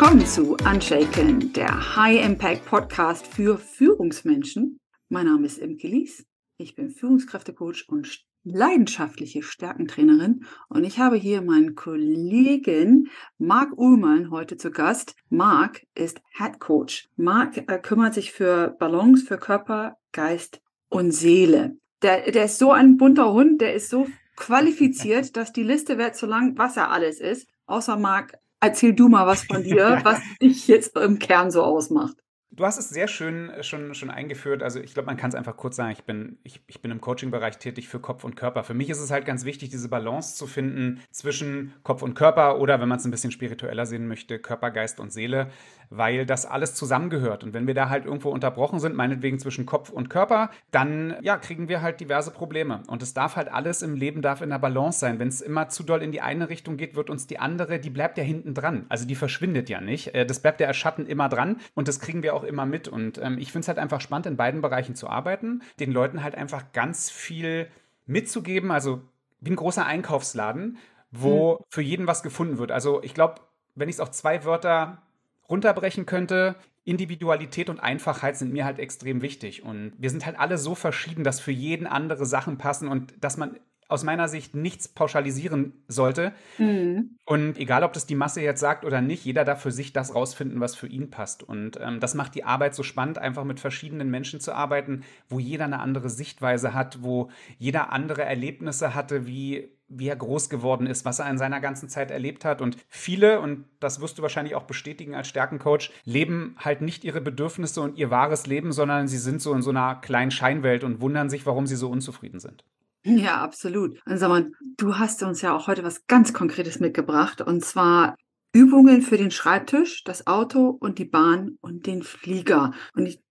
Willkommen zu Unshaken, der High Impact Podcast für Führungsmenschen. Mein Name ist Imke Lies. Ich bin Führungskräftecoach und leidenschaftliche Stärkentrainerin und ich habe hier meinen Kollegen Marc Uhlmann heute zu Gast. Marc ist Head Coach. Marc äh, kümmert sich für Balance für Körper, Geist und Seele. Der, der ist so ein bunter Hund, der ist so qualifiziert, dass die Liste wird so lang, was er alles ist. Außer Marc, erzähl du mal was von dir, was dich jetzt im Kern so ausmacht. Du hast es sehr schön äh, schon, schon eingeführt. Also ich glaube, man kann es einfach kurz sagen, ich bin, ich, ich bin im Coaching-Bereich tätig für Kopf und Körper. Für mich ist es halt ganz wichtig, diese Balance zu finden zwischen Kopf und Körper oder, wenn man es ein bisschen spiritueller sehen möchte, Körper, Geist und Seele, weil das alles zusammengehört. Und wenn wir da halt irgendwo unterbrochen sind, meinetwegen zwischen Kopf und Körper, dann ja, kriegen wir halt diverse Probleme. Und es darf halt alles im Leben darf in der Balance sein. Wenn es immer zu doll in die eine Richtung geht, wird uns die andere, die bleibt ja hinten dran. Also die verschwindet ja nicht. Äh, das bleibt ja als Schatten immer dran und das kriegen wir auch immer mit. Und ähm, ich finde es halt einfach spannend, in beiden Bereichen zu arbeiten, den Leuten halt einfach ganz viel mitzugeben. Also wie ein großer Einkaufsladen, wo mhm. für jeden was gefunden wird. Also ich glaube, wenn ich es auf zwei Wörter runterbrechen könnte, Individualität und Einfachheit sind mir halt extrem wichtig. Und wir sind halt alle so verschieden, dass für jeden andere Sachen passen und dass man aus meiner Sicht nichts pauschalisieren sollte. Mhm. Und egal, ob das die Masse jetzt sagt oder nicht, jeder darf für sich das rausfinden, was für ihn passt. Und ähm, das macht die Arbeit so spannend, einfach mit verschiedenen Menschen zu arbeiten, wo jeder eine andere Sichtweise hat, wo jeder andere Erlebnisse hatte, wie wie er groß geworden ist, was er in seiner ganzen Zeit erlebt hat. Und viele, und das wirst du wahrscheinlich auch bestätigen als Stärkencoach, leben halt nicht ihre Bedürfnisse und ihr wahres Leben, sondern sie sind so in so einer kleinen Scheinwelt und wundern sich, warum sie so unzufrieden sind. Ja, absolut. Und sag mal, du hast uns ja auch heute was ganz Konkretes mitgebracht und zwar Übungen für den Schreibtisch, das Auto und die Bahn und den Flieger. Und ich,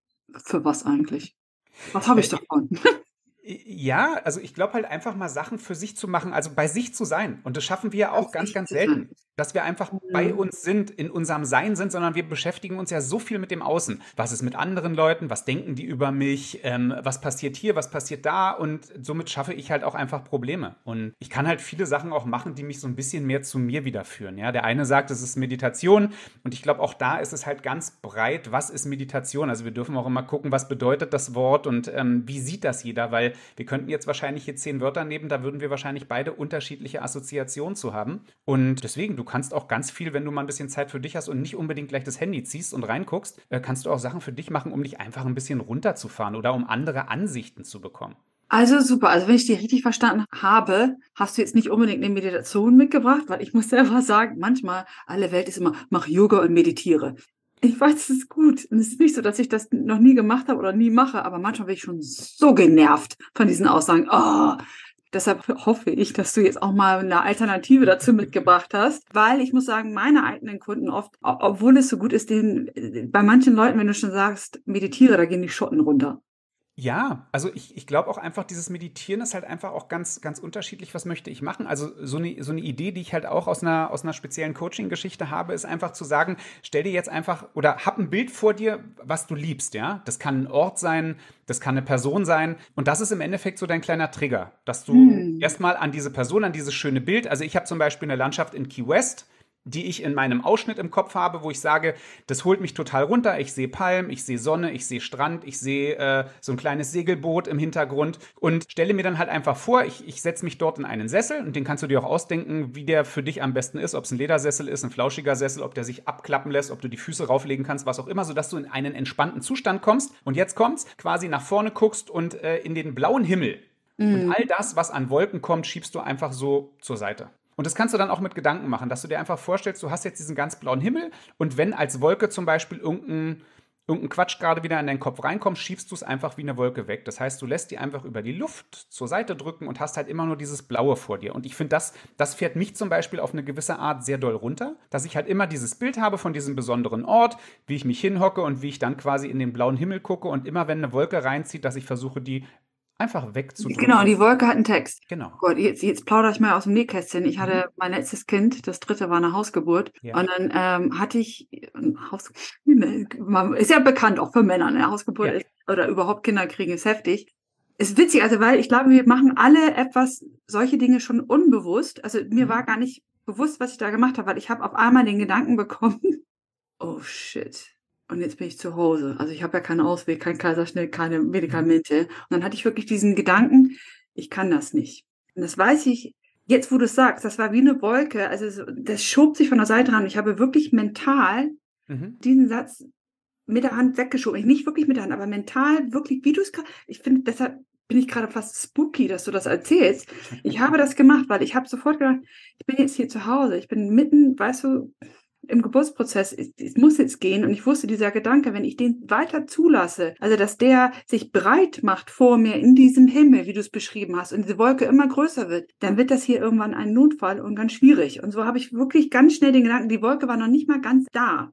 für was eigentlich? Was habe ich davon? Ja, also ich glaube halt einfach mal Sachen für sich zu machen, also bei sich zu sein. Und das schaffen wir ja auch ganz, ganz selten, dass wir einfach bei mhm. uns sind, in unserem Sein sind, sondern wir beschäftigen uns ja so viel mit dem Außen. Was ist mit anderen Leuten? Was denken die über mich? Ähm, was passiert hier? Was passiert da? Und somit schaffe ich halt auch einfach Probleme. Und ich kann halt viele Sachen auch machen, die mich so ein bisschen mehr zu mir wiederführen. Ja, der eine sagt, es ist Meditation. Und ich glaube, auch da ist es halt ganz breit, was ist Meditation? Also wir dürfen auch immer gucken, was bedeutet das Wort und ähm, wie sieht das jeder? Weil wir könnten jetzt wahrscheinlich hier zehn Wörter nehmen, da würden wir wahrscheinlich beide unterschiedliche Assoziationen zu haben. Und deswegen, du kannst auch ganz viel, wenn du mal ein bisschen Zeit für dich hast und nicht unbedingt gleich das Handy ziehst und reinguckst, äh, kannst du auch Sachen für dich machen, um dich einfach ein bisschen runterzufahren oder um andere Ansichten zu bekommen. Also super. Also wenn ich dich richtig verstanden habe, hast du jetzt nicht unbedingt eine Meditation mitgebracht, weil ich muss selber sagen, manchmal alle Welt ist immer, mach Yoga und meditiere. Ich weiß, es ist gut. Und es ist nicht so, dass ich das noch nie gemacht habe oder nie mache, aber manchmal bin ich schon so genervt von diesen Aussagen. Oh, deshalb hoffe ich, dass du jetzt auch mal eine Alternative dazu mitgebracht hast, weil ich muss sagen, meine eigenen Kunden oft, obwohl es so gut ist, den, bei manchen Leuten, wenn du schon sagst, meditiere, da gehen die Schotten runter. Ja, also ich, ich glaube auch einfach, dieses Meditieren ist halt einfach auch ganz, ganz unterschiedlich, was möchte ich machen. Also so eine, so eine Idee, die ich halt auch aus einer, aus einer speziellen Coaching-Geschichte habe, ist einfach zu sagen, stell dir jetzt einfach oder hab ein Bild vor dir, was du liebst, ja. Das kann ein Ort sein, das kann eine Person sein. Und das ist im Endeffekt so dein kleiner Trigger, dass du hm. erstmal an diese Person, an dieses schöne Bild, also ich habe zum Beispiel eine Landschaft in Key West, die ich in meinem Ausschnitt im Kopf habe, wo ich sage, das holt mich total runter. Ich sehe Palm, ich sehe Sonne, ich sehe Strand, ich sehe äh, so ein kleines Segelboot im Hintergrund und stelle mir dann halt einfach vor, ich, ich setze mich dort in einen Sessel und den kannst du dir auch ausdenken, wie der für dich am besten ist, ob es ein Ledersessel ist, ein flauschiger Sessel, ob der sich abklappen lässt, ob du die Füße rauflegen kannst, was auch immer, sodass du in einen entspannten Zustand kommst. Und jetzt kommst, quasi nach vorne guckst und äh, in den blauen Himmel. Mhm. Und all das, was an Wolken kommt, schiebst du einfach so zur Seite. Und das kannst du dann auch mit Gedanken machen, dass du dir einfach vorstellst, du hast jetzt diesen ganz blauen Himmel und wenn als Wolke zum Beispiel irgendein, irgendein Quatsch gerade wieder in deinen Kopf reinkommt, schiebst du es einfach wie eine Wolke weg. Das heißt, du lässt die einfach über die Luft zur Seite drücken und hast halt immer nur dieses Blaue vor dir. Und ich finde, das, das fährt mich zum Beispiel auf eine gewisse Art sehr doll runter, dass ich halt immer dieses Bild habe von diesem besonderen Ort, wie ich mich hinhocke und wie ich dann quasi in den blauen Himmel gucke und immer wenn eine Wolke reinzieht, dass ich versuche, die einfach wegzudrücken. Genau, die Wolke hat einen Text. Genau. Gott, jetzt, jetzt plaudere ich mal aus dem Nähkästchen. Ich hatte mhm. mein letztes Kind, das dritte war eine Hausgeburt. Ja. Und dann ähm, hatte ich Haus, ist ja bekannt auch für Männer, eine Hausgeburt ja. ist, oder überhaupt Kinder kriegen ist heftig. Ist witzig, also weil ich glaube, wir machen alle etwas, solche Dinge schon unbewusst. Also mir mhm. war gar nicht bewusst, was ich da gemacht habe, weil ich habe auf einmal den Gedanken bekommen, oh shit. Und jetzt bin ich zu Hause. Also ich habe ja keinen Ausweg, kein Kaiserschnitt, keine Medikamente. Und dann hatte ich wirklich diesen Gedanken, ich kann das nicht. Und das weiß ich, jetzt wo du es sagst, das war wie eine Wolke. Also das schob sich von der Seite ran. Ich habe wirklich mental mhm. diesen Satz mit der Hand weggeschoben. Nicht wirklich mit der Hand, aber mental wirklich, wie du es gerade. Ich finde, deshalb bin ich gerade fast spooky, dass du das erzählst. Ich habe das gemacht, weil ich habe sofort gedacht, ich bin jetzt hier zu Hause. Ich bin mitten, weißt du, im Geburtsprozess, es muss jetzt gehen. Und ich wusste, dieser Gedanke, wenn ich den weiter zulasse, also dass der sich breit macht vor mir in diesem Himmel, wie du es beschrieben hast, und diese Wolke immer größer wird, dann wird das hier irgendwann ein Notfall und ganz schwierig. Und so habe ich wirklich ganz schnell den Gedanken, die Wolke war noch nicht mal ganz da.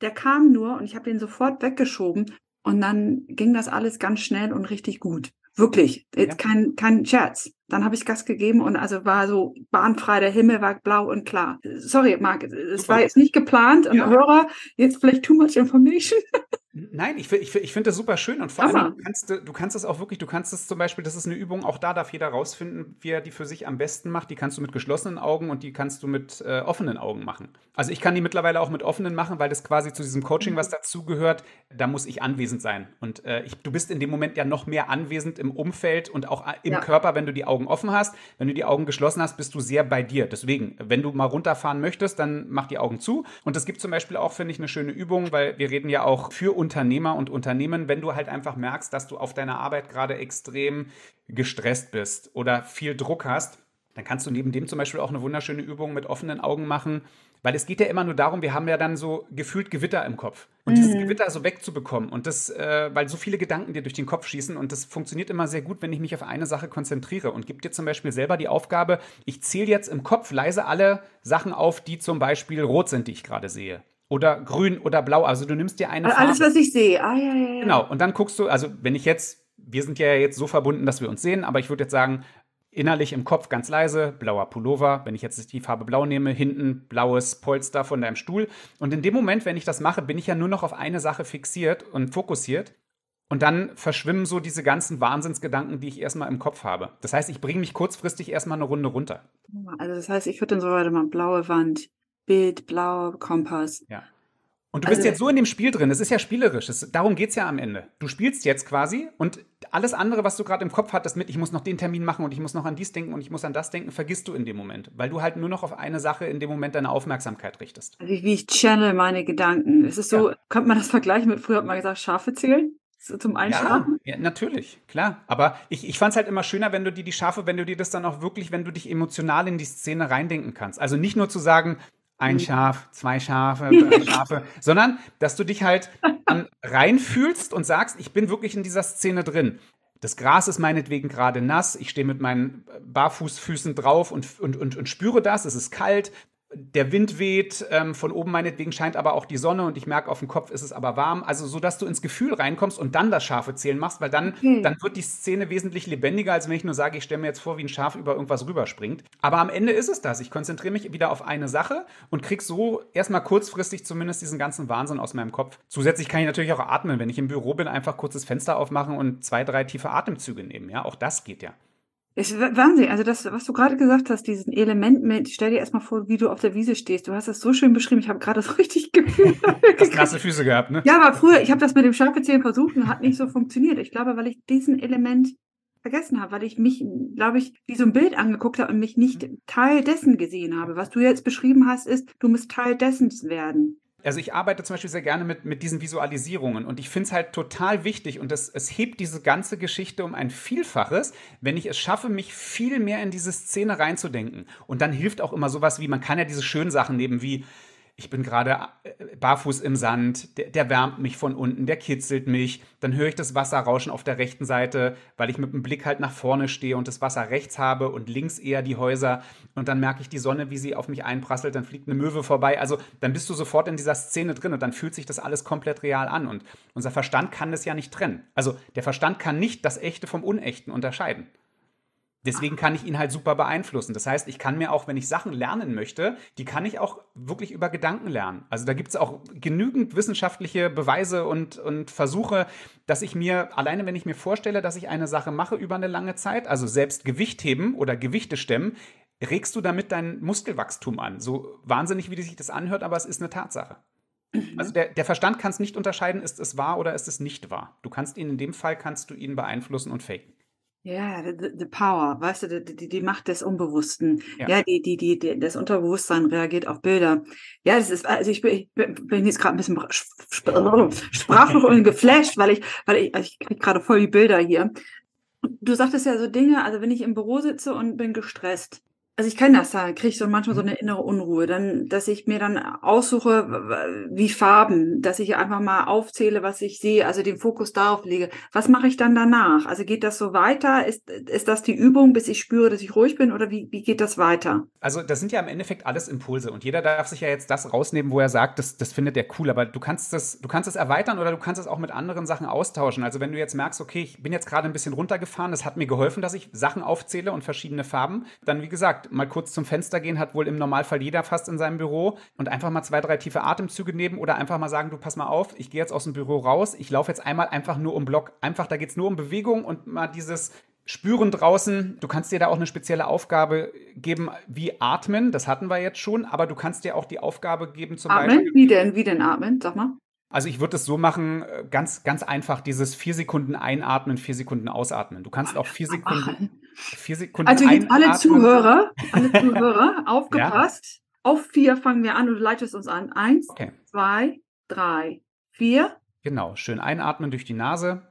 Der kam nur und ich habe den sofort weggeschoben und dann ging das alles ganz schnell und richtig gut. Wirklich, ja. kein, kein Scherz. Dann habe ich Gas gegeben und also war so bahnfrei, der Himmel war blau und klar. Sorry, Marc, es war jetzt nicht geplant und ja. Hörer, jetzt vielleicht too much information. Nein, ich, ich, ich finde das super schön und vor Hammer. allem, du kannst, du kannst das auch wirklich, du kannst es zum Beispiel, das ist eine Übung, auch da darf jeder rausfinden, wie er die für sich am besten macht. Die kannst du mit geschlossenen Augen und die kannst du mit äh, offenen Augen machen. Also ich kann die mittlerweile auch mit offenen machen, weil das quasi zu diesem Coaching, was mhm. dazugehört, da muss ich anwesend sein. Und äh, ich, du bist in dem Moment ja noch mehr anwesend im Umfeld und auch äh, im ja. Körper, wenn du die Augen offen hast. Wenn du die Augen geschlossen hast, bist du sehr bei dir. Deswegen, wenn du mal runterfahren möchtest, dann mach die Augen zu. Und es gibt zum Beispiel auch, finde ich, eine schöne Übung, weil wir reden ja auch für Unternehmer und Unternehmen, wenn du halt einfach merkst, dass du auf deiner Arbeit gerade extrem gestresst bist oder viel Druck hast, dann kannst du neben dem zum Beispiel auch eine wunderschöne Übung mit offenen Augen machen, weil es geht ja immer nur darum, wir haben ja dann so gefühlt Gewitter im Kopf. Und mhm. dieses Gewitter so wegzubekommen und das, äh, weil so viele Gedanken dir durch den Kopf schießen und das funktioniert immer sehr gut, wenn ich mich auf eine Sache konzentriere und gib dir zum Beispiel selber die Aufgabe, ich zähle jetzt im Kopf leise alle Sachen auf, die zum Beispiel rot sind, die ich gerade sehe oder grün oder blau. Also du nimmst dir eine Alles, Farbe. was ich sehe. Ah, ja, ja, ja. Genau. Und dann guckst du, also wenn ich jetzt, wir sind ja jetzt so verbunden, dass wir uns sehen, aber ich würde jetzt sagen, innerlich im Kopf ganz leise, blauer Pullover. Wenn ich jetzt die Farbe blau nehme, hinten blaues Polster von deinem Stuhl. Und in dem Moment, wenn ich das mache, bin ich ja nur noch auf eine Sache fixiert und fokussiert. Und dann verschwimmen so diese ganzen Wahnsinnsgedanken, die ich erstmal im Kopf habe. Das heißt, ich bringe mich kurzfristig erstmal eine Runde runter. Also das heißt, ich würde dann so weiter mal blaue Wand, Bild, blau, Kompass. Ja. Und du bist also, jetzt so in dem Spiel drin, es ist ja spielerisch, das, darum geht es ja am Ende. Du spielst jetzt quasi und alles andere, was du gerade im Kopf hattest mit, ich muss noch den Termin machen und ich muss noch an dies denken und ich muss an das denken, vergisst du in dem Moment, weil du halt nur noch auf eine Sache in dem Moment deine Aufmerksamkeit richtest. Also wie ich channel meine Gedanken. Es ist so, ja. könnte man das vergleichen mit, früher hat man gesagt, Schafe zählen? zum Einschlafen? Ja, ja, natürlich, klar. Aber ich, ich fand es halt immer schöner, wenn du dir die Schafe, wenn du dir das dann auch wirklich, wenn du dich emotional in die Szene reindenken kannst. Also nicht nur zu sagen, ein mhm. Schaf, zwei Schafe, drei Schafe, sondern dass du dich halt reinfühlst und sagst, ich bin wirklich in dieser Szene drin. Das Gras ist meinetwegen gerade nass, ich stehe mit meinen Barfußfüßen drauf und, und, und, und spüre das, es ist kalt, der Wind weht, ähm, von oben meinetwegen scheint aber auch die Sonne und ich merke, auf dem Kopf ist es aber warm. Also so, dass du ins Gefühl reinkommst und dann das scharfe Zählen machst, weil dann, okay. dann wird die Szene wesentlich lebendiger, als wenn ich nur sage, ich stelle mir jetzt vor, wie ein Schaf über irgendwas rüberspringt. Aber am Ende ist es das. Ich konzentriere mich wieder auf eine Sache und krieg so erstmal kurzfristig zumindest diesen ganzen Wahnsinn aus meinem Kopf. Zusätzlich kann ich natürlich auch atmen, wenn ich im Büro bin, einfach kurz das Fenster aufmachen und zwei, drei tiefe Atemzüge nehmen. Ja, auch das geht ja. Es ist Wahnsinn. Also das, was du gerade gesagt hast, diesen Element mit, stell dir erstmal vor, wie du auf der Wiese stehst. Du hast das so schön beschrieben. Ich habe gerade so richtig gefühlt. Hast nasse Füße gehabt, ne? Ja, aber früher, ich habe das mit dem Schafezählen versucht und hat nicht so funktioniert. Ich glaube, weil ich diesen Element vergessen habe, weil ich mich, glaube ich, wie so ein Bild angeguckt habe und mich nicht Teil dessen gesehen habe. Was du jetzt beschrieben hast, ist, du musst Teil dessen werden also ich arbeite zum Beispiel sehr gerne mit, mit diesen Visualisierungen und ich finde es halt total wichtig und das, es hebt diese ganze Geschichte um ein Vielfaches, wenn ich es schaffe, mich viel mehr in diese Szene reinzudenken. Und dann hilft auch immer sowas wie, man kann ja diese schönen Sachen nehmen wie, ich bin gerade äh, barfuß im Sand, der, der, wärmt mich von unten, der kitzelt mich, dann höre ich das Wasser rauschen auf der rechten Seite, weil ich mit dem Blick halt nach vorne stehe und das Wasser rechts habe und links eher die Häuser und dann merke ich die Sonne, wie sie auf mich einprasselt, dann fliegt eine Möwe vorbei, also dann bist du sofort in dieser Szene drin und dann fühlt sich das alles komplett real an und unser Verstand kann das ja nicht trennen. Also der Verstand kann nicht das Echte vom Unechten unterscheiden. Deswegen kann ich ihn halt super beeinflussen. Das heißt, ich kann mir auch, wenn ich Sachen lernen möchte, die kann ich auch wirklich über Gedanken lernen. Also da gibt es auch genügend wissenschaftliche Beweise und, und Versuche, dass ich mir, alleine wenn ich mir vorstelle, dass ich eine Sache mache über eine lange Zeit, also selbst Gewicht heben oder Gewichte stemmen, regst du damit dein Muskelwachstum an. So wahnsinnig, wie sich das anhört, aber es ist eine Tatsache. Mhm. Also der, der Verstand kann es nicht unterscheiden, ist es wahr oder ist es nicht wahr. Du kannst ihn in dem Fall, kannst du ihn beeinflussen und faken. Ja, the, the power, weißt du, die, die, Macht des Unbewussten. Ja, ja die, die, die, die, das Unterbewusstsein reagiert auf Bilder. Ja, das ist, also ich bin, ich bin jetzt gerade ein bisschen sprachlos und geflasht, weil ich, weil ich, also ich krieg gerade voll die Bilder hier. Du sagtest ja so Dinge, also wenn ich im Büro sitze und bin gestresst, also ich kenne das, da kriege ich so manchmal so mhm. eine innere Unruhe, dann, dass ich mir dann aussuche, wie Farben, dass ich einfach mal aufzähle, was ich sehe, also den Fokus darauf lege. Was mache ich dann danach? Also geht das so weiter? Ist, ist das die Übung, bis ich spüre, dass ich ruhig bin oder wie, wie geht das weiter? Also das sind ja im Endeffekt alles Impulse und jeder darf sich ja jetzt das rausnehmen, wo er sagt, das, das findet er cool, aber du kannst das, du kannst es erweitern oder du kannst es auch mit anderen Sachen austauschen. Also wenn du jetzt merkst, okay, ich bin jetzt gerade ein bisschen runtergefahren, das hat mir geholfen, dass ich Sachen aufzähle und verschiedene Farben, dann wie gesagt, mal kurz zum Fenster gehen, hat wohl im Normalfall jeder fast in seinem Büro und einfach mal zwei, drei tiefe Atemzüge nehmen oder einfach mal sagen, du pass mal auf, ich gehe jetzt aus dem Büro raus, ich laufe jetzt einmal einfach nur um Block. Einfach, da geht es nur um Bewegung und mal dieses Spüren draußen. Du kannst dir da auch eine spezielle Aufgabe geben, wie atmen. Das hatten wir jetzt schon, aber du kannst dir auch die Aufgabe geben, zum atmen? Beispiel. Wie denn? Wie denn atmen? Sag mal. Also ich würde es so machen, äh, ganz, ganz einfach, dieses vier Sekunden einatmen, vier Sekunden ausatmen. Du kannst auch vier Sekunden, vier Sekunden Also jetzt alle Zuhörer, alle Zuhörer, aufgepasst. Ja? Auf vier fangen wir an und du leitest uns an. Eins, okay. zwei, drei, vier. Genau, schön einatmen durch die Nase.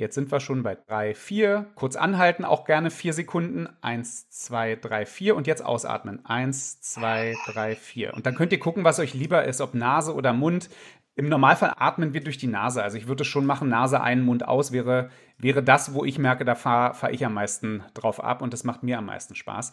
Jetzt sind wir schon bei drei, vier. Kurz anhalten, auch gerne vier Sekunden. Eins, zwei, drei, vier. Und jetzt ausatmen. Eins, zwei, drei, vier. Und dann könnt ihr gucken, was euch lieber ist, ob Nase oder Mund. Im Normalfall atmen wir durch die Nase. Also ich würde es schon machen, Nase ein, Mund aus wäre, wäre das, wo ich merke, da fahre fahr ich am meisten drauf ab und das macht mir am meisten Spaß.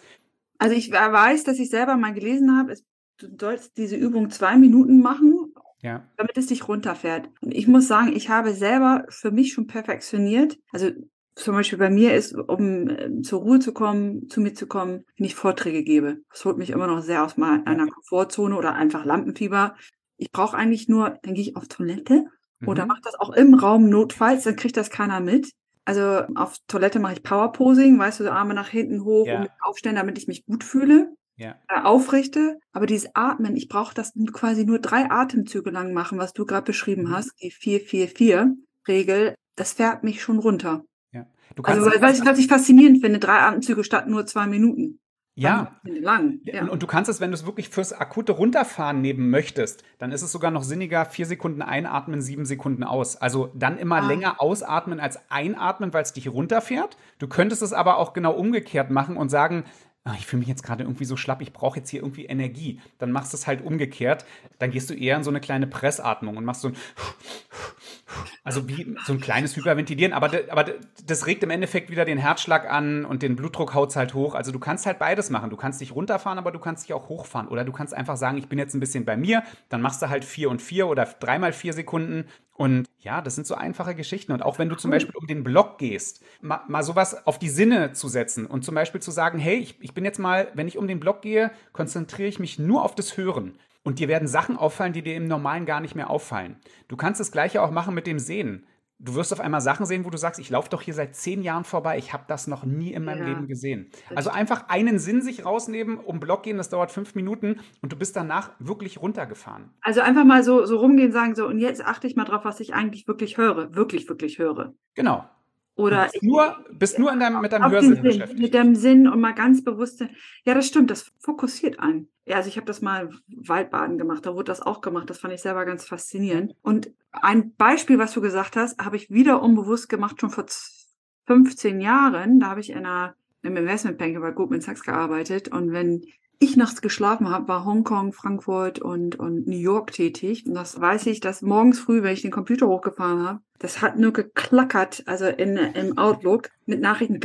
Also ich weiß, dass ich selber mal gelesen habe, du sollst diese Übung zwei Minuten machen, ja. damit es dich runterfährt. Und ich muss sagen, ich habe selber für mich schon perfektioniert. Also zum Beispiel bei mir ist, um äh, zur Ruhe zu kommen, zu mir zu kommen, wenn ich Vorträge gebe. Das holt mich immer noch sehr aus meiner Komfortzone oder einfach Lampenfieber ich brauche eigentlich nur, dann gehe ich auf Toilette mhm. oder mache das auch im Raum notfalls, dann kriegt das keiner mit. Also auf Toilette mache ich Powerposing, weißt du, so Arme nach hinten hoch ja. und aufstellen, damit ich mich gut fühle, ja. äh, aufrichte. Aber dieses Atmen, ich brauche das quasi nur drei Atemzüge lang machen, was du gerade beschrieben mhm. hast, die 4-4-4-Regel, das fährt mich schon runter. Ja. Also, also, weil, weil ich, was ich faszinierend finde, drei Atemzüge statt nur zwei Minuten. Ja. Lang. ja. Und, du kannst es, wenn du es wirklich fürs akute Runterfahren nehmen möchtest, dann ist es sogar noch sinniger, vier Sekunden einatmen, sieben Sekunden aus. Also dann immer ah. länger ausatmen als einatmen, weil es dich runterfährt. Du könntest es aber auch genau umgekehrt machen und sagen, ich fühle mich jetzt gerade irgendwie so schlapp, ich brauche jetzt hier irgendwie Energie. Dann machst du es halt umgekehrt. Dann gehst du eher in so eine kleine Pressatmung und machst so ein also wie so ein kleines Hyperventilieren, aber, aber das regt im Endeffekt wieder den Herzschlag an und den Blutdruck haut halt hoch. Also du kannst halt beides machen. Du kannst dich runterfahren, aber du kannst dich auch hochfahren. Oder du kannst einfach sagen, ich bin jetzt ein bisschen bei mir, dann machst du halt vier und vier oder dreimal vier Sekunden. Und ja, das sind so einfache Geschichten. Und auch wenn du zum Beispiel um den Block gehst, mal, mal sowas auf die Sinne zu setzen und zum Beispiel zu sagen, hey, ich, ich bin jetzt mal, wenn ich um den Block gehe, konzentriere ich mich nur auf das Hören. Und dir werden Sachen auffallen, die dir im Normalen gar nicht mehr auffallen. Du kannst das Gleiche auch machen mit dem Sehen. Du wirst auf einmal Sachen sehen, wo du sagst, ich laufe doch hier seit zehn Jahren vorbei, ich habe das noch nie in meinem ja, Leben gesehen. Also einfach einen Sinn sich rausnehmen, um Block gehen, das dauert fünf Minuten und du bist danach wirklich runtergefahren. Also einfach mal so, so rumgehen, sagen so, und jetzt achte ich mal drauf, was ich eigentlich wirklich höre, wirklich, wirklich höre. Genau. Oder bist nur, bist nur deinem, mit deinem Hörsinn beschäftigt. Mit deinem Sinn und mal ganz bewusst. Ja, das stimmt, das fokussiert einen. Ja, also ich habe das mal Waldbaden gemacht, da wurde das auch gemacht. Das fand ich selber ganz faszinierend. Und ein Beispiel, was du gesagt hast, habe ich wieder unbewusst gemacht, schon vor 15 Jahren. Da habe ich in einer, im Investmentbank bei Goldman Sachs gearbeitet. Und wenn ich nachts geschlafen habe, war Hongkong, Frankfurt und, und New York tätig. Und das weiß ich, dass morgens früh, wenn ich den Computer hochgefahren habe, das hat nur geklackert, also in, im Outlook mit Nachrichten.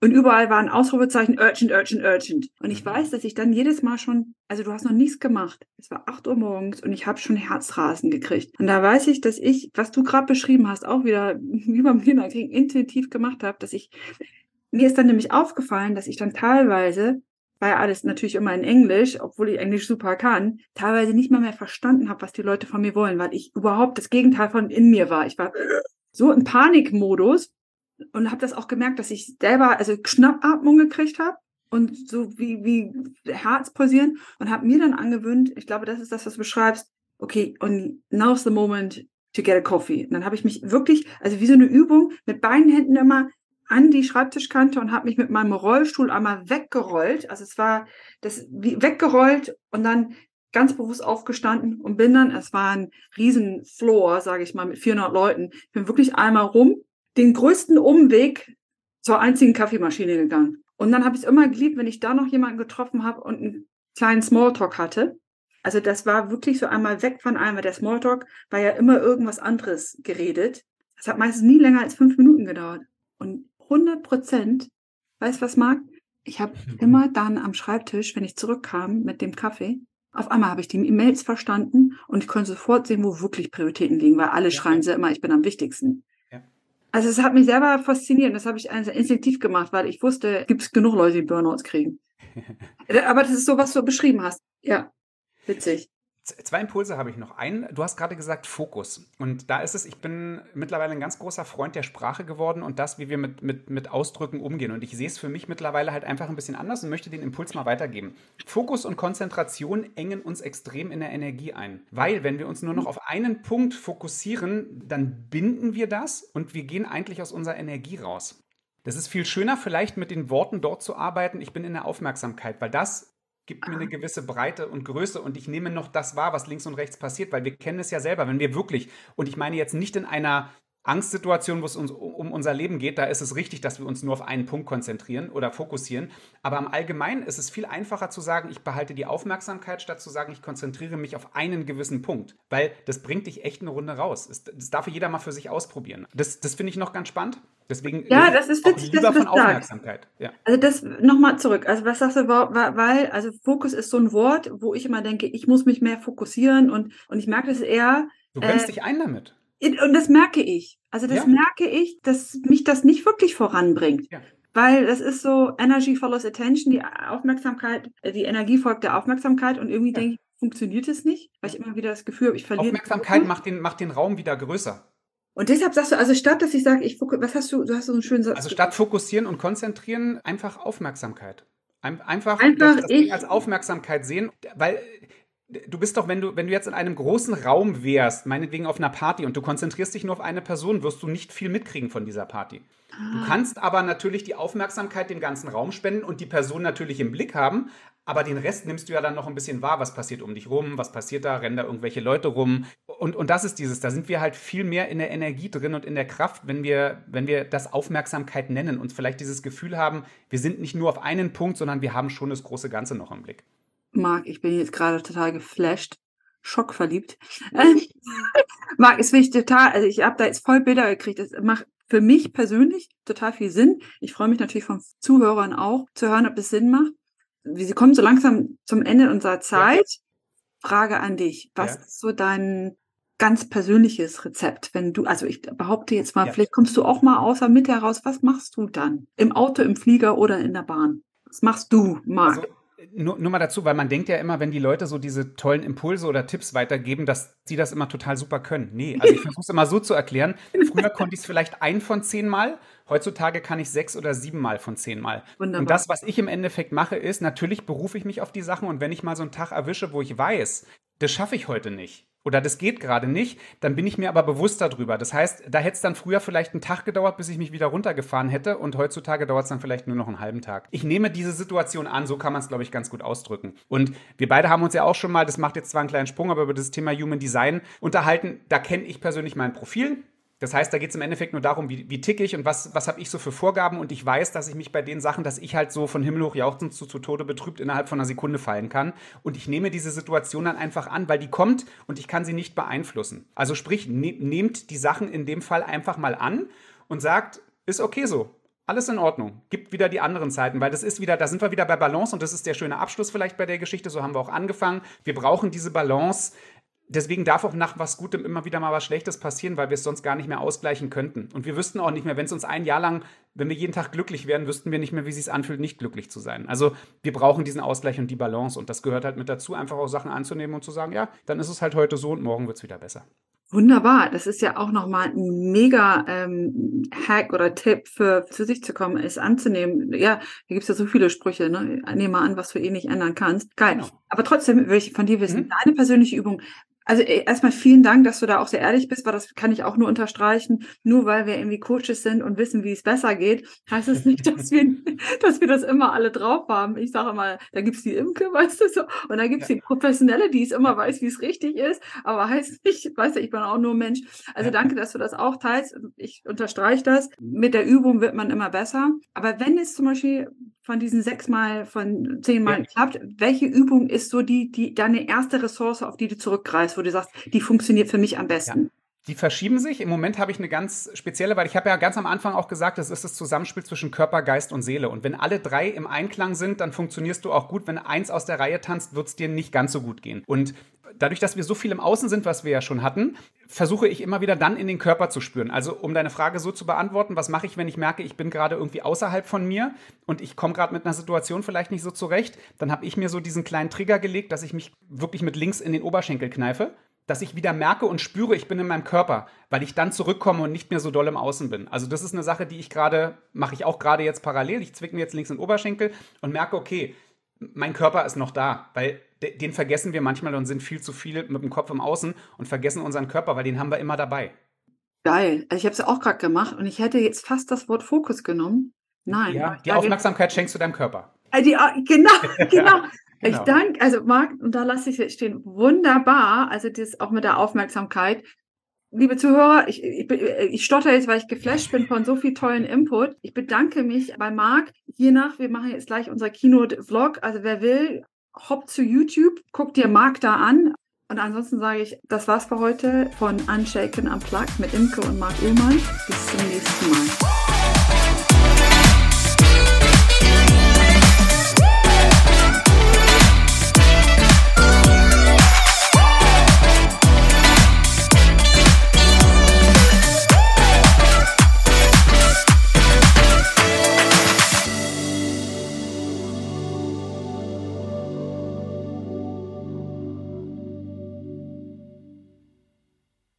Und überall waren Ausrufezeichen urgent, urgent, urgent. Und ich weiß, dass ich dann jedes Mal schon, also du hast noch nichts gemacht. Es war acht Uhr morgens und ich habe schon Herzrasen gekriegt. Und da weiß ich, dass ich, was du gerade beschrieben hast, auch wieder wie beim Kinderkrieg intuitiv gemacht habe, dass ich mir ist dann nämlich aufgefallen, dass ich dann teilweise war ja alles natürlich immer in Englisch, obwohl ich Englisch super kann, teilweise nicht mal mehr verstanden habe, was die Leute von mir wollen, weil ich überhaupt das Gegenteil von in mir war. Ich war so im Panikmodus und habe das auch gemerkt, dass ich selber also Schnappatmung gekriegt habe und so wie wie Herz pausieren und habe mir dann angewöhnt, ich glaube, das ist das, was du beschreibst, okay, und now's the moment to get a coffee. Und dann habe ich mich wirklich, also wie so eine Übung, mit beiden Händen immer an die Schreibtischkante und habe mich mit meinem Rollstuhl einmal weggerollt. Also es war das wie weggerollt und dann ganz bewusst aufgestanden und bin dann, es war ein riesen Floor, sage ich mal, mit 400 Leuten. Ich bin wirklich einmal rum, den größten Umweg zur einzigen Kaffeemaschine gegangen. Und dann habe ich es immer geliebt, wenn ich da noch jemanden getroffen habe und einen kleinen Smalltalk hatte. Also das war wirklich so einmal weg von einmal. Der Smalltalk war ja immer irgendwas anderes geredet. Das hat meistens nie länger als fünf Minuten gedauert. Und 100 Prozent, weißt was, Marc? Ich habe immer dann am Schreibtisch, wenn ich zurückkam mit dem Kaffee, auf einmal habe ich die E-Mails verstanden und ich konnte sofort sehen, wo wirklich Prioritäten liegen, weil alle ja. schreien sie immer, ich bin am wichtigsten. Ja. Also es hat mich selber fasziniert und das habe ich instinktiv gemacht, weil ich wusste, gibt es genug Leute, die Burnouts kriegen. Aber das ist so, was du beschrieben hast. Ja, witzig. Zwei Impulse habe ich noch. Einen, du hast gerade gesagt Fokus. Und da ist es, ich bin mittlerweile ein ganz großer Freund der Sprache geworden und das, wie wir mit, mit, mit Ausdrücken umgehen. Und ich sehe es für mich mittlerweile halt einfach ein bisschen anders und möchte den Impuls mal weitergeben. Fokus und Konzentration engen uns extrem in der Energie ein. Weil, wenn wir uns nur noch auf einen Punkt fokussieren, dann binden wir das und wir gehen eigentlich aus unserer Energie raus. Das ist viel schöner, vielleicht mit den Worten dort zu arbeiten. Ich bin in der Aufmerksamkeit, weil das gibt mir eine gewisse Breite und Größe und ich nehme noch das wahr, was links und rechts passiert, weil wir kennen es ja selber, wenn wir wirklich, und ich meine jetzt nicht in einer Angstsituation, wo es uns um unser Leben geht, da ist es richtig, dass wir uns nur auf einen Punkt konzentrieren oder fokussieren. Aber im Allgemeinen ist es viel einfacher zu sagen, ich behalte die Aufmerksamkeit, statt zu sagen, ich konzentriere mich auf einen gewissen Punkt. Weil das bringt dich echt eine Runde raus. Das darf jeder mal für sich ausprobieren. Das, das finde ich noch ganz spannend. Deswegen ja, das ist witzig, lieber dass du das von Aufmerksamkeit. Ja. Also das nochmal zurück. Also was sagst du, weil, also Fokus ist so ein Wort, wo ich immer denke, ich muss mich mehr fokussieren und, und ich merke das eher. Du bremst äh, dich ein damit. Und das merke ich. Also das ja. merke ich, dass mich das nicht wirklich voranbringt. Ja. Weil das ist so Energy follows attention, die Aufmerksamkeit, äh, die Energie folgt der Aufmerksamkeit und irgendwie ja. denke ich, funktioniert es nicht, weil ich immer wieder das Gefühl habe, ich verliere. Aufmerksamkeit macht den, macht den Raum wieder größer. Und deshalb sagst du, also statt dass ich sage, ich was hast du, du hast so einen schönen Satz. Also statt fokussieren und konzentrieren, einfach Aufmerksamkeit. Einfach, einfach das, das als Aufmerksamkeit sehen, weil du bist doch, wenn du, wenn du jetzt in einem großen Raum wärst, meinetwegen auf einer Party und du konzentrierst dich nur auf eine Person, wirst du nicht viel mitkriegen von dieser Party. Du ah. kannst aber natürlich die Aufmerksamkeit dem ganzen Raum spenden und die Person natürlich im Blick haben, aber den Rest nimmst du ja dann noch ein bisschen wahr, was passiert um dich rum, was passiert da, rennen da irgendwelche Leute rum. Und, und das ist dieses, da sind wir halt viel mehr in der Energie drin und in der Kraft, wenn wir, wenn wir das Aufmerksamkeit nennen und vielleicht dieses Gefühl haben, wir sind nicht nur auf einen Punkt, sondern wir haben schon das große Ganze noch im Blick. Marc, ich bin jetzt gerade total geflasht, schockverliebt. Marc, es finde ich total, also ich habe da jetzt voll Bilder gekriegt. Das macht für mich persönlich total viel Sinn. Ich freue mich natürlich von Zuhörern auch zu hören, ob es Sinn macht. Wir kommen so langsam zum Ende unserer Zeit. Ja. Frage an dich. Was ja. ist so dein ganz persönliches Rezept, wenn du, also ich behaupte jetzt mal, ja. vielleicht kommst du auch mal außer Mitte heraus, was machst du dann? Im Auto, im Flieger oder in der Bahn? Was machst du, Marc? Also nur, nur mal dazu, weil man denkt ja immer, wenn die Leute so diese tollen Impulse oder Tipps weitergeben, dass sie das immer total super können. Nee, also ich versuche es immer so zu erklären. Früher konnte ich es vielleicht ein von zehn Mal, heutzutage kann ich sechs oder sieben Mal von zehn Mal. Wunderbar. Und das, was ich im Endeffekt mache, ist, natürlich berufe ich mich auf die Sachen und wenn ich mal so einen Tag erwische, wo ich weiß, das schaffe ich heute nicht, oder das geht gerade nicht, dann bin ich mir aber bewusst darüber. Das heißt, da hätte es dann früher vielleicht einen Tag gedauert, bis ich mich wieder runtergefahren hätte und heutzutage dauert es dann vielleicht nur noch einen halben Tag. Ich nehme diese Situation an, so kann man es, glaube ich, ganz gut ausdrücken. Und wir beide haben uns ja auch schon mal, das macht jetzt zwar einen kleinen Sprung, aber über das Thema Human Design unterhalten. Da kenne ich persönlich mein Profil. Das heißt, da geht es im Endeffekt nur darum, wie, wie ticke ich und was, was habe ich so für Vorgaben und ich weiß, dass ich mich bei den Sachen, dass ich halt so von Himmel hoch jauchzend zu, zu Tode betrübt innerhalb von einer Sekunde fallen kann. Und ich nehme diese Situation dann einfach an, weil die kommt und ich kann sie nicht beeinflussen. Also sprich, ne, nehmt die Sachen in dem Fall einfach mal an und sagt, ist okay so. Alles in Ordnung. Gibt wieder die anderen Zeiten, weil das ist wieder, da sind wir wieder bei Balance und das ist der schöne Abschluss vielleicht bei der Geschichte. So haben wir auch angefangen. Wir brauchen diese Balance deswegen darf auch nach was Gutem immer wieder mal was Schlechtes passieren, weil wir es sonst gar nicht mehr ausgleichen könnten. Und wir wüssten auch nicht mehr, wenn es uns ein Jahr lang, wenn wir jeden Tag glücklich wären, wüssten wir nicht mehr, wie es sich anfühlt, nicht glücklich zu sein. Also wir brauchen diesen Ausgleich und die Balance. Und das gehört halt mit dazu, einfach auch Sachen anzunehmen und zu sagen, ja, dann ist es halt heute so und morgen wird es wieder besser. Wunderbar, das ist ja auch nochmal ein mega ähm, Hack oder Tipp für zu sich zu kommen, es anzunehmen. Ja, da gibt es ja so viele Sprüche, ne? Nehme an, was du eh nicht ändern kannst. Geil. Genau. Aber trotzdem will ich von dir wissen, mhm. deine persönliche Übung, Also äh, erstmal vielen Dank, dass du da auch sehr ehrlich bist, weil das kann ich auch nur unterstreichen. Nur weil wir irgendwie Coaches sind und wissen, wie es besser geht, heißt es das nicht, dass wir, dass wir das immer alle drauf haben. Ich sage mal, da gibt's die Imke, weißt du so, und da gibt's ja. die Professionelle, die es immer weiß, wie es richtig ist, aber heißt nicht, weißt du, ich bin auch nur Mensch. Also danke, dass du das auch teilst. Ich unterstreiche das. Mit der Übung wird man immer besser. Aber wenn es zum Beispiel von diesen sechs Mal, von zehn Mal ja. klappt, welche Übung ist so die, die deine erste Ressource, auf die du zurückgreifst, wo du sagst, die funktioniert für mich am besten? Ja. Die verschieben sich. Im Moment habe ich eine ganz spezielle, weil ich habe ja ganz am Anfang auch gesagt, das ist das Zusammenspiel zwischen Körper, Geist und Seele. Und wenn alle drei im Einklang sind, dann funktionierst du auch gut. Wenn eins aus der Reihe tanzt, wird es dir nicht ganz so gut gehen. Und dadurch, dass wir so viel im Außen sind, was wir ja schon hatten, versuche ich immer wieder dann in den Körper zu spüren. Also um deine Frage so zu beantworten, was mache ich, wenn ich merke, ich bin gerade irgendwie außerhalb von mir und ich komme gerade mit einer Situation vielleicht nicht so zurecht, dann habe ich mir so diesen kleinen Trigger gelegt, dass ich mich wirklich mit links in den Oberschenkel kneife dass ich wieder merke und spüre, ich bin in meinem Körper, weil ich dann zurückkomme und nicht mehr so doll im Außen bin. Also das ist eine Sache, die ich gerade, mache ich auch gerade jetzt parallel. Ich zwicke mir jetzt links in den Oberschenkel und merke, okay, mein Körper ist noch da, weil den vergessen wir manchmal und sind viel zu viel mit dem Kopf im Außen und vergessen unseren Körper, weil den haben wir immer dabei. Geil. Also ich habe es ja auch gerade gemacht und ich hätte jetzt fast das Wort Fokus genommen. Nein. Ja, die Aufmerksamkeit schenkst du deinem Körper. Äh, die, genau, genau. Genau. Ich danke, also Marc, und da lasse ich es stehen, wunderbar. Also das auch mit der Aufmerksamkeit. Liebe Zuhörer, ich, ich, ich stotter jetzt, weil ich geflasht bin von so viel tollen Input. Ich bedanke mich bei Marc. Je nach, wir machen jetzt gleich unser Keynote-Vlog. Also wer will, hopp zu YouTube, guck dir Marc da an. Und ansonsten sage ich, das war's für heute von Unshaken Unplugged mit Imke und Marc Ullmann. Bis zum nächsten Mal.